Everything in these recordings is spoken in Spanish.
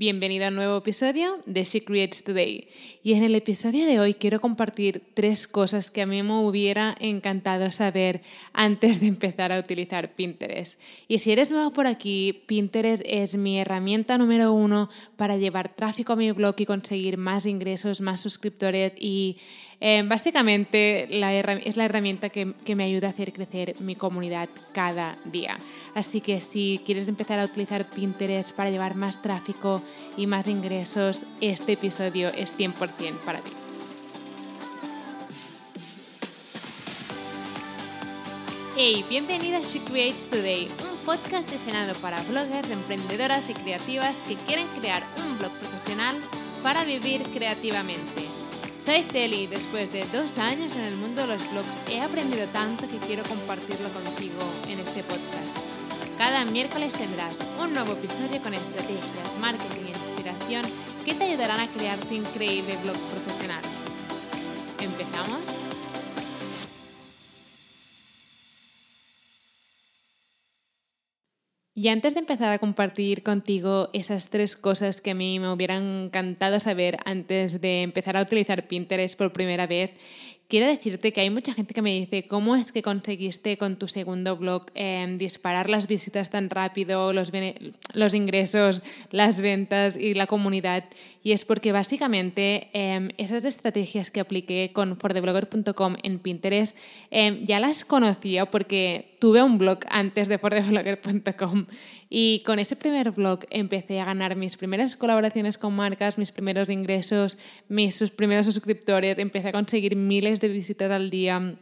Bienvenido a un nuevo episodio de She Creates Today. Y en el episodio de hoy quiero compartir tres cosas que a mí me hubiera encantado saber antes de empezar a utilizar Pinterest. Y si eres nuevo por aquí, Pinterest es mi herramienta número uno para llevar tráfico a mi blog y conseguir más ingresos, más suscriptores y eh, básicamente es la herramienta que, que me ayuda a hacer crecer mi comunidad cada día. Así que si quieres empezar a utilizar Pinterest para llevar más tráfico y más ingresos, este episodio es 100% para ti. Hey, bienvenida a She Creates Today, un podcast diseñado para bloggers, emprendedoras y creativas que quieren crear un blog profesional para vivir creativamente. Soy Celi y después de dos años en el mundo de los blogs he aprendido tanto que quiero compartirlo contigo en este podcast. Cada miércoles tendrás un nuevo episodio con estrategias, marketing e inspiración que te ayudarán a crear tu increíble blog profesional. ¿Empezamos? Y antes de empezar a compartir contigo esas tres cosas que a mí me hubieran encantado saber antes de empezar a utilizar Pinterest por primera vez, quiero decirte que hay mucha gente que me dice, ¿cómo es que conseguiste con tu segundo blog em, disparar las visitas tan rápido, los, los, ingresos, las ventas y la comunidad? Y es porque básicamente em, esas estrategias que apliqué con fortheblogger.com en Pinterest em, ya las conocía porque tuve un blog antes de fortheblogger.com y con ese primer blog empecé a ganar mis primeras colaboraciones con marcas, mis primeros ingresos, mis sus primeros suscriptores, empecé a conseguir miles de visitas al día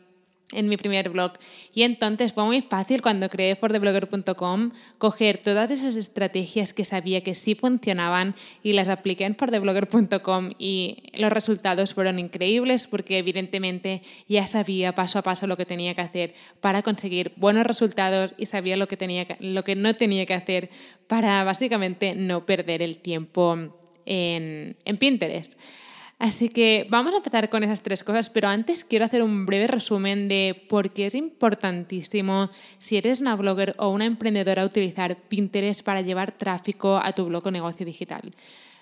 en mi primer blog. Y entonces fue muy fácil cuando creé fortheblogger.com coger todas esas estrategias que sabía que sí funcionaban y las apliqué en fortheblogger.com y los resultados fueron increíbles porque evidentemente ya sabía paso a paso lo que tenía que hacer para conseguir buenos resultados y sabía lo que, tenía lo que no tenía que hacer para básicamente no perder el tiempo en, en Pinterest. Así que vamos a empezar con esas tres cosas, pero antes quiero hacer un breve resumen de por qué es importantísimo si eres una blogger o una emprendedora utilizar Pinterest para llevar tráfico a tu blog o negocio digital.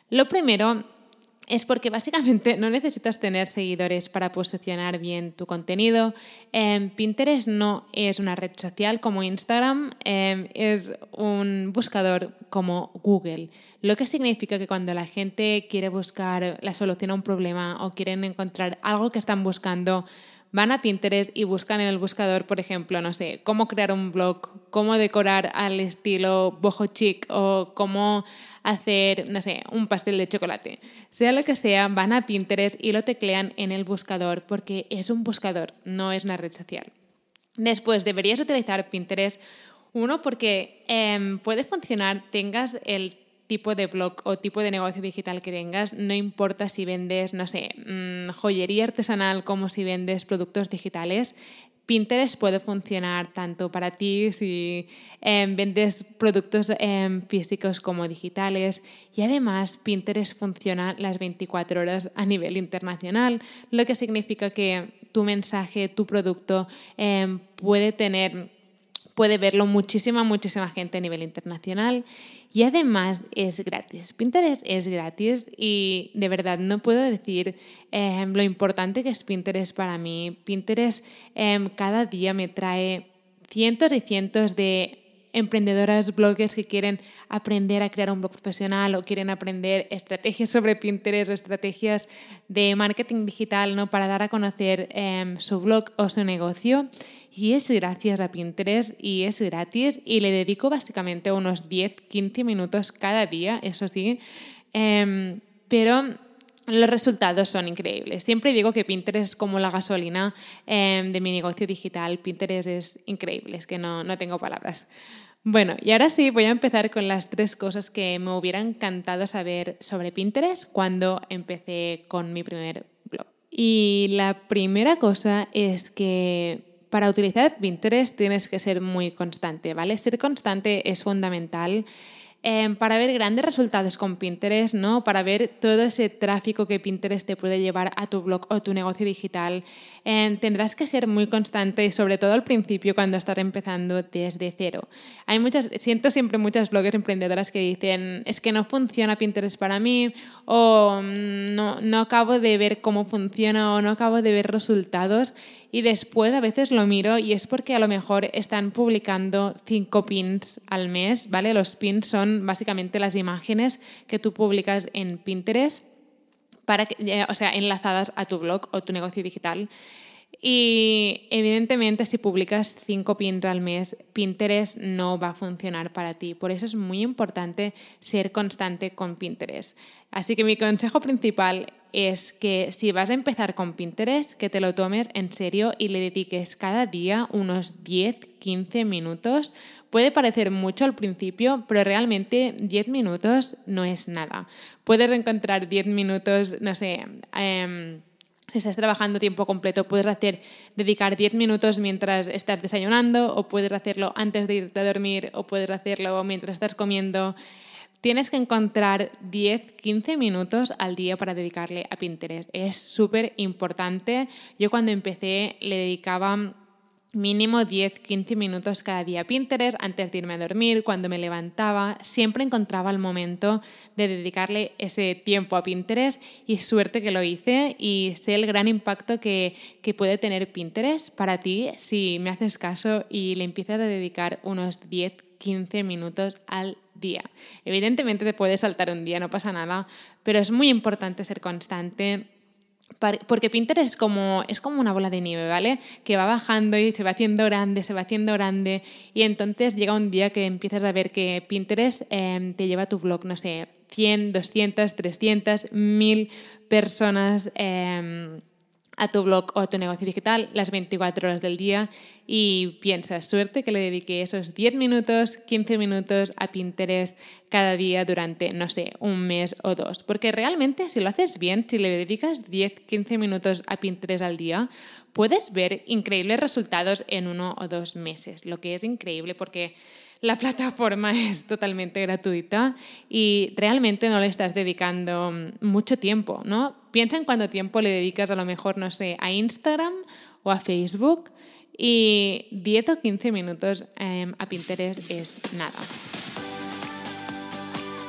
Lo primero es porque básicamente no necesitas tener seguidores para posicionar bien tu contenido. Em, Pinterest no es una red social como Instagram, em, es un buscador como Google. Lo que significa que cuando la gente quiere buscar la solución a un problema o quieren encontrar algo que están buscando, van a Pinterest y buscan en el buscador, por ejemplo, no sé, cómo crear un blog, cómo decorar al estilo boho chic o cómo hacer, no sé, un pastel de chocolate. Sea lo que sea, van a Pinterest y lo teclean en el buscador porque es un buscador, no es una red social. Después, deberías utilizar Pinterest, uno, porque em, puede funcionar, tengas el tipo de blog o tipo de negocio digital que tengas, no importa si vendes, no sé, mm, joyería artesanal como si vendes productos digitales, Pinterest puede funcionar tanto para ti si em, vendes productos em, físicos como digitales. Y además Pinterest funciona las 24 horas a nivel internacional, lo que significa que tu mensaje, tu producto em, puede tener puede verlo muchísima, muchísima gente a nivel internacional y además es gratis. Pinterest es gratis y de verdad no puedo decir em, lo importante que es Pinterest para mí. Pinterest em, cada día me trae cientos y cientos de emprendedoras, bloggers que quieren aprender a crear un blog profesional o quieren aprender estrategias sobre Pinterest o estrategias de marketing digital ¿no? para dar a conocer em, su blog o su negocio y es gracias a Pinterest y es gratis y le dedico básicamente unos 10-15 minutos cada día, eso sí, em, pero los resultados son increíbles. Siempre digo que Pinterest es como la gasolina em, de mi negocio digital. Pinterest es increíble, es que no, no tengo palabras. Bueno, y ahora sí voy a empezar con las tres cosas que me hubiera encantado saber sobre Pinterest cuando empecé con mi primer blog. Y la primera cosa es que para utilizar Pinterest tienes que ser muy constante, ¿vale? Ser constante es fundamental. Em, para ver grandes resultados con Pinterest, ¿no? Para ver todo ese tráfico que Pinterest te puede llevar a tu blog o tu negocio digital, em, tendrás que ser muy constante sobre todo al principio cuando estás empezando desde cero. Hay muchas, siento siempre muchas bloggers emprendedoras que dicen es que no funciona Pinterest para mí o no, no acabo de ver cómo funciona o no acabo de ver resultados y después a veces lo miro y es porque a lo mejor están publicando cinco pins al mes, ¿vale? Los pins son básicamente las imágenes que tú publicas en Pinterest para que, eh, o sea, enlazadas a tu blog o tu negocio digital. Y evidentemente si publicas cinco pins al mes, Pinterest no va a funcionar para ti. Por eso es muy importante ser constante con Pinterest. Así que mi consejo principal es que si vas a empezar con Pinterest, que te lo tomes en serio y le dediques cada día unos 10-15 minutos. Puede parecer mucho al principio, pero realmente 10 minutos no es nada. Puedes encontrar 10 minutos, no sé, eh, si estás trabajando tiempo completo, puedes hacer, dedicar 10 minutos mientras estás desayunando, o puedes hacerlo antes de irte a dormir, o puedes hacerlo mientras estás comiendo. Tienes que encontrar 10, 15 minutos al día para dedicarle a Pinterest. Es súper importante. Yo cuando empecé le dedicaba mínimo 10-15 minutos cada día a Pinterest antes de irme a dormir, cuando me levantaba, siempre encontraba el momento de dedicarle ese tiempo a Pinterest y suerte que lo hice y sé el gran impacto que, que puede tener Pinterest para ti si me haces caso y le empiezas a dedicar unos 10-15 minutos al día. Evidentemente te puedes saltar un día, no pasa nada, pero es muy importante ser constante porque Pinterest es como, es como una bola de nieve, ¿vale? Que va bajando y se va haciendo grande, se va haciendo grande. Y entonces llega un día que empiezas a ver que Pinterest em, te lleva a tu blog, no sé, 100, 200, 300, 1000 personas eh, a tu blog o a tu negocio digital las 24 horas del día y piensas, suerte que le dediqué esos 10 minutos, 15 minutos a Pinterest cada día durante, no sé, un mes o dos. Porque realmente si lo haces bien, si le dedicas 10, 15 minutos a Pinterest al día, puedes ver increíbles resultados en uno o dos meses, lo que es increíble porque la plataforma es totalmente gratuita y realmente no le estás dedicando mucho tiempo, ¿no? Piensa en cuánto tiempo le dedicas a lo mejor, no sé, a Instagram o a Facebook y 10 o 15 minutos em, a Pinterest es nada.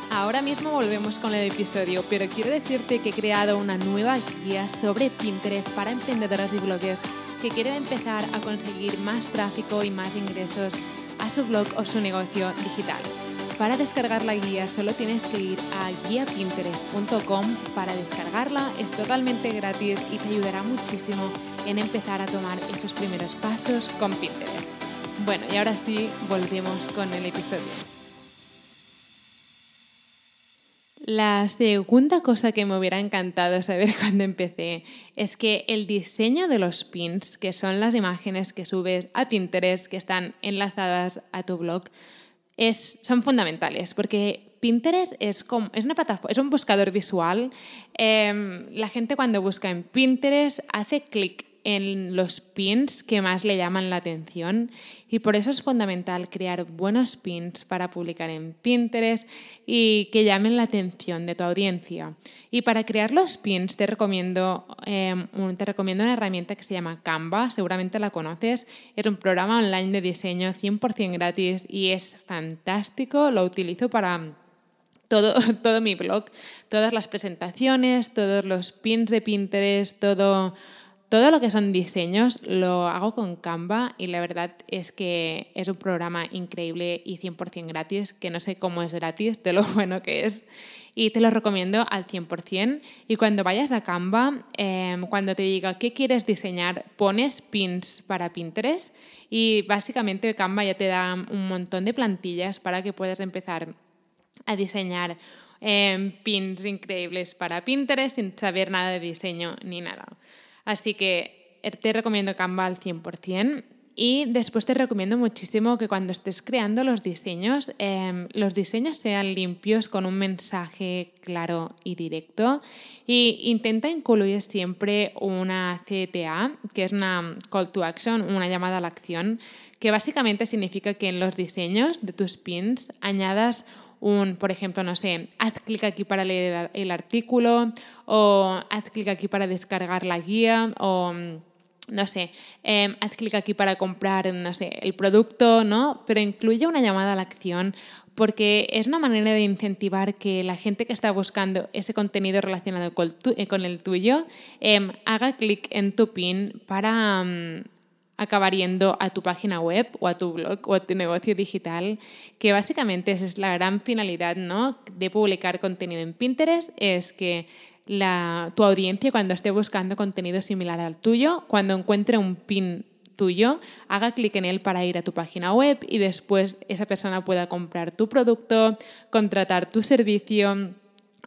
Ahora mismo volvemos con el episodio, pero quiero decirte que he creado una nueva guía sobre Pinterest para emprendedoras y bloggers que quieren empezar a conseguir más tráfico y más ingresos a su blog o su negocio digital. Para descargar la guía solo tienes que ir a guiapinterest.com para descargarla, es totalmente gratis y te ayudará muchísimo en empezar a tomar esos primeros pasos con Pinterest. Bueno, y ahora sí, volvemos con el episodio. La segunda cosa que me hubiera encantado saber cuando empecé es que el diseño de los pins, que son las imágenes que subes a Pinterest, que están enlazadas a tu blog, es, son fundamentales porque Pinterest es, como, es una plataforma, es un buscador visual. Em, la gente cuando busca en Pinterest hace clic en los pins que más le llaman la atención. Y por eso es fundamental crear buenos pins para publicar en Pinterest y que llamen la atención de tu audiencia. Y para crear los pins te recomiendo, em, te recomiendo una herramienta que se llama Canva, seguramente la conoces, es un programa online de diseño 100% gratis y es fantástico, lo utilizo para... Todo, todo mi blog, todas las presentaciones, todos los pins de Pinterest, todo, todo lo que son diseños lo hago con Canva y la verdad es que es un programa increíble y 100% gratis, que no sé cómo es gratis, de lo bueno que es. Y te lo recomiendo al 100%. Y cuando vayas a Canva, em, cuando te diga qué quieres diseñar, pones pins para Pinterest y básicamente Canva ya te da un montón de plantillas para que puedas empezar a diseñar em, pins increíbles para Pinterest sin saber nada de diseño ni nada. Así que eh, te recomiendo Canva al 100%. Y después te recomiendo muchísimo que cuando estés creando los diseños, em, los diseños sean limpios con un mensaje claro y directo. Y intenta incluir siempre una CTA, que es una call to action, una llamada a la acción, que básicamente significa que en los diseños de tus pins añadas un, por ejemplo, no sé, haz clic aquí para leer el artículo o haz clic aquí para descargar la guía o no sé, em, haz clic aquí para comprar, no sé, el producto, ¿no? Pero incluye una llamada a la acción porque es una manera de incentivar que la gente que está buscando ese contenido relacionado con, eh, el tuyo em, haga clic en tu pin para mm, acabar yendo a tu página web o a tu blog o a tu negocio digital, que básicamente esa es la gran finalidad ¿no? de publicar contenido en Pinterest, es que la, tu audiencia cuando esté buscando contenido similar al tuyo, cuando encuentre un pin tuyo, haga clic en él para ir a tu página web y después esa persona pueda comprar tu producto, contratar tu servicio,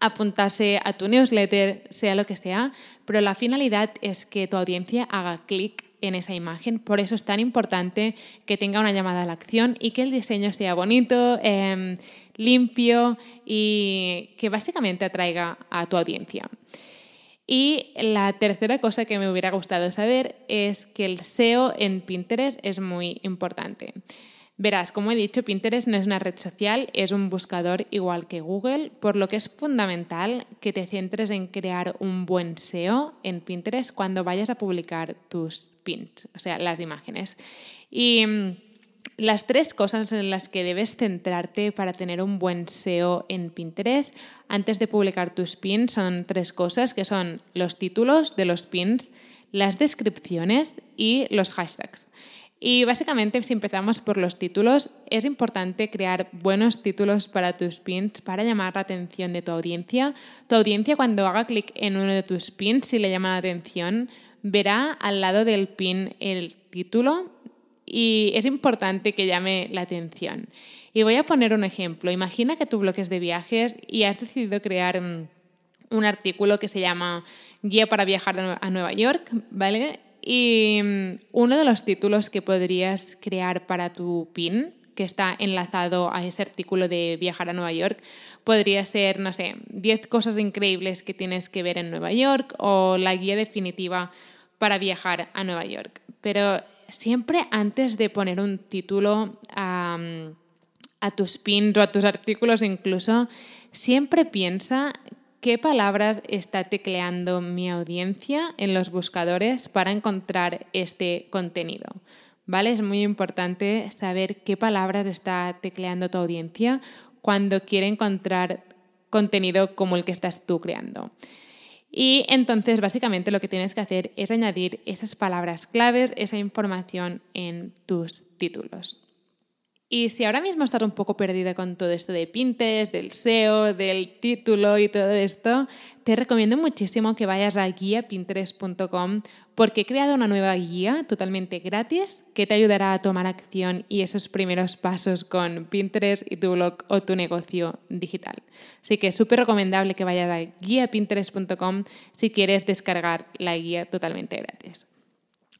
apuntarse a tu newsletter, sea lo que sea, pero la finalidad es que tu audiencia haga clic en esa imagen. Por eso es tan importante que tenga una llamada a la acción y que el diseño sea bonito, em, limpio y que básicamente atraiga a tu audiencia. Y la tercera cosa que me hubiera gustado saber es que el SEO en Pinterest es muy importante. Verás, como he dicho, Pinterest no es una red social, es un buscador igual que Google, por lo que es fundamental que te centres en crear un buen SEO en Pinterest cuando vayas a publicar tus pins, o sea, las imágenes. Y mm, las tres cosas en las que debes centrarte para tener un buen SEO en Pinterest antes de publicar tus pins son tres cosas, que son los títulos de los pins, las descripciones y los hashtags. Y básicamente, si empezamos por los títulos, es importante crear buenos títulos para tus pins para llamar la atención de tu audiencia. Tu audiencia cuando haga clic en uno de tus pins, si le llama la atención, verá al lado del pin el título y es importante que llame la atención. Y voy a poner un ejemplo. Imagina que tu blog es de viajes y has decidido crear mm, un artículo que se llama Guía para viajar a Nueva York, ¿vale? Y mm, uno de los títulos que podrías crear para tu pin, que está enlazado a ese artículo de viajar a Nueva York, podría ser, no sé, 10 cosas increíbles que tienes que ver en Nueva York o la guía definitiva para viajar a Nueva York. Pero siempre antes de poner un título a, a tus pins o a tus artículos incluso, siempre piensa ¿Qué palabras está tecleando mi audiencia en los buscadores para encontrar este contenido? ¿Vale? Es muy importante saber qué palabras está tecleando tu audiencia cuando quiere encontrar contenido como el que estás tú creando. Y entonces, básicamente, lo que tienes que hacer es añadir esas palabras claves, esa información en tus títulos. Y si ahora mismo estás un poco perdida con todo esto de Pinterest, del SEO, del título y todo esto, te recomiendo muchísimo que vayas a guiapinterest.com porque he creado una nueva guía totalmente gratis que te ayudará a tomar acción y esos primeros pasos con Pinterest y tu blog o tu negocio digital. Así que es súper recomendable que vayas a guiapinterest.com si quieres descargar la guía totalmente gratis.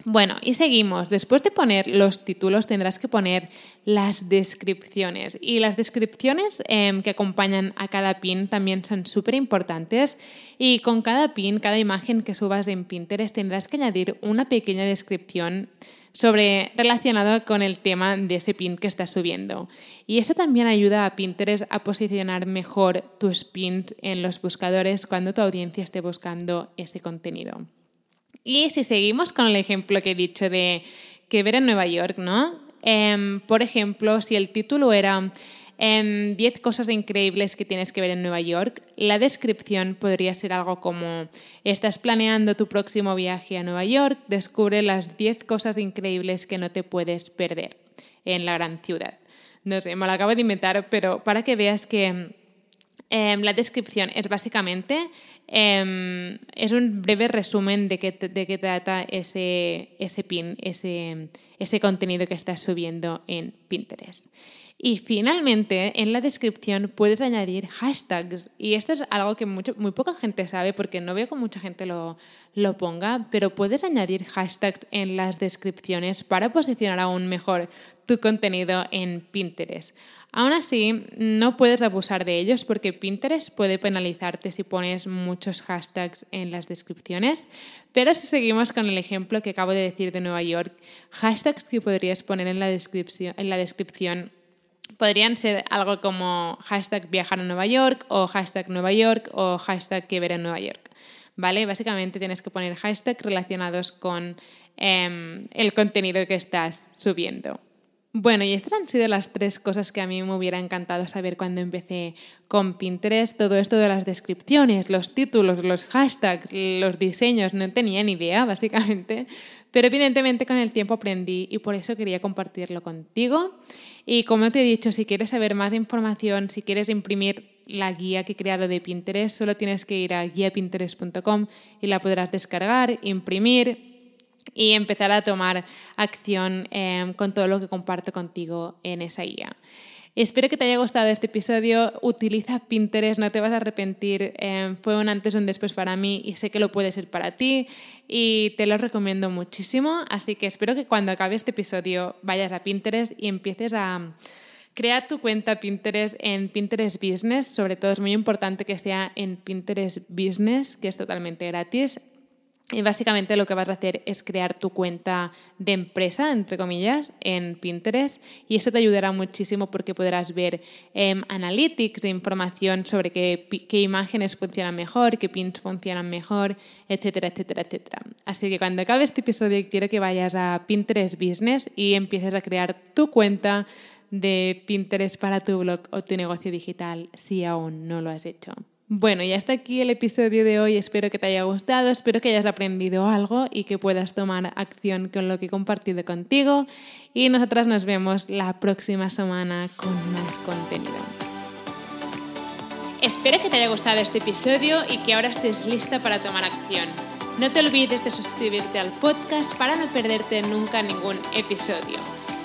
Bueno, y seguimos. Después de poner los títulos tendrás que poner las descripciones. Y las descripciones em, que acompañan a cada pin también son súper importantes. Y con cada pin, cada imagen que subas en Pinterest tendrás que añadir una pequeña descripción sobre relacionado con el tema de ese pin que estás subiendo. Y eso también ayuda a Pinterest a posicionar mejor tus pins en los buscadores cuando tu audiencia esté buscando ese contenido. Y si seguimos con el ejemplo que he dicho de que ver en Nueva York, ¿no? Em, por ejemplo, si el título era 10 em, cosas increíbles que tienes que ver en Nueva York, la descripción podría ser algo como, estás planeando tu próximo viaje a Nueva York, descubre las 10 cosas increíbles que no te puedes perder en la gran ciudad. No sé, me lo acabo de inventar, pero para que veas que em, la descripción es básicamente Em, es un breve resumen de qué, de qué trata ese, ese pin, ese, ese contenido que estás subiendo en Pinterest. Y finalmente, en la descripción puedes añadir hashtags. Y esto es algo que muy poca gente sabe porque no veo que mucha gente lo, lo ponga, pero puedes añadir hashtags en las descripciones para posicionar aún mejor tu contenido en Pinterest. Aún así, no puedes abusar de ellos porque Pinterest puede penalizarte si pones muchos hashtags en las descripciones. Pero si seguimos con el ejemplo que acabo de decir de Nueva York, hashtags que podrías poner en la descripción, en la descripción podrían ser algo como hashtag viajar a Nueva York o hashtag Nueva York o hashtag que ver en Nueva York. ¿Vale? Básicamente tienes que poner hashtags relacionados con em, el contenido que estás subiendo. Bueno, y estas han sido las tres cosas que a mí me hubiera encantado saber cuando empecé con Pinterest. Todo esto de las descripciones, los títulos, los hashtags, los diseños, no tenía ni idea, básicamente. Pero evidentemente con el tiempo aprendí y por eso quería compartirlo contigo. Y como te he dicho, si quieres saber más información, si quieres imprimir la guía que he creado de Pinterest, solo tienes que ir a guiapinterest.com y la podrás descargar, imprimir y empezar a tomar acción em, con todo lo que comparto contigo en esa guía. Espero que te haya gustado este episodio. Utiliza Pinterest, no te vas a arrepentir. Em, fue un antes y un después para mí y sé que lo puede ser para ti y te lo recomiendo muchísimo. Así que espero que cuando acabe este episodio vayas a Pinterest y empieces a crear tu cuenta Pinterest en Pinterest Business. Sobre todo es muy importante que sea en Pinterest Business, que es totalmente gratis. Y básicamente lo que vas a hacer es crear tu cuenta de empresa, entre comillas, en Pinterest y eso te ayudará muchísimo porque podrás ver eh, analytics, información sobre qué, qué, imágenes funcionan mejor, qué pins funcionan mejor, etcétera, etcétera, etcétera. Así que cuando acabe este episodio quiero que vayas a Pinterest Business y empieces a crear tu cuenta de Pinterest para tu blog o tu negocio digital si aún no lo has hecho. Bueno, y hasta aquí el episodio de hoy. Espero que te haya gustado, espero que hayas aprendido algo y que puedas tomar acción con lo que he compartido contigo. Y nosotras nos vemos la próxima semana con más contenido. Espero que te haya gustado este episodio y que ahora estés lista para tomar acción. No te olvides de suscribirte al podcast para no perderte nunca ningún episodio.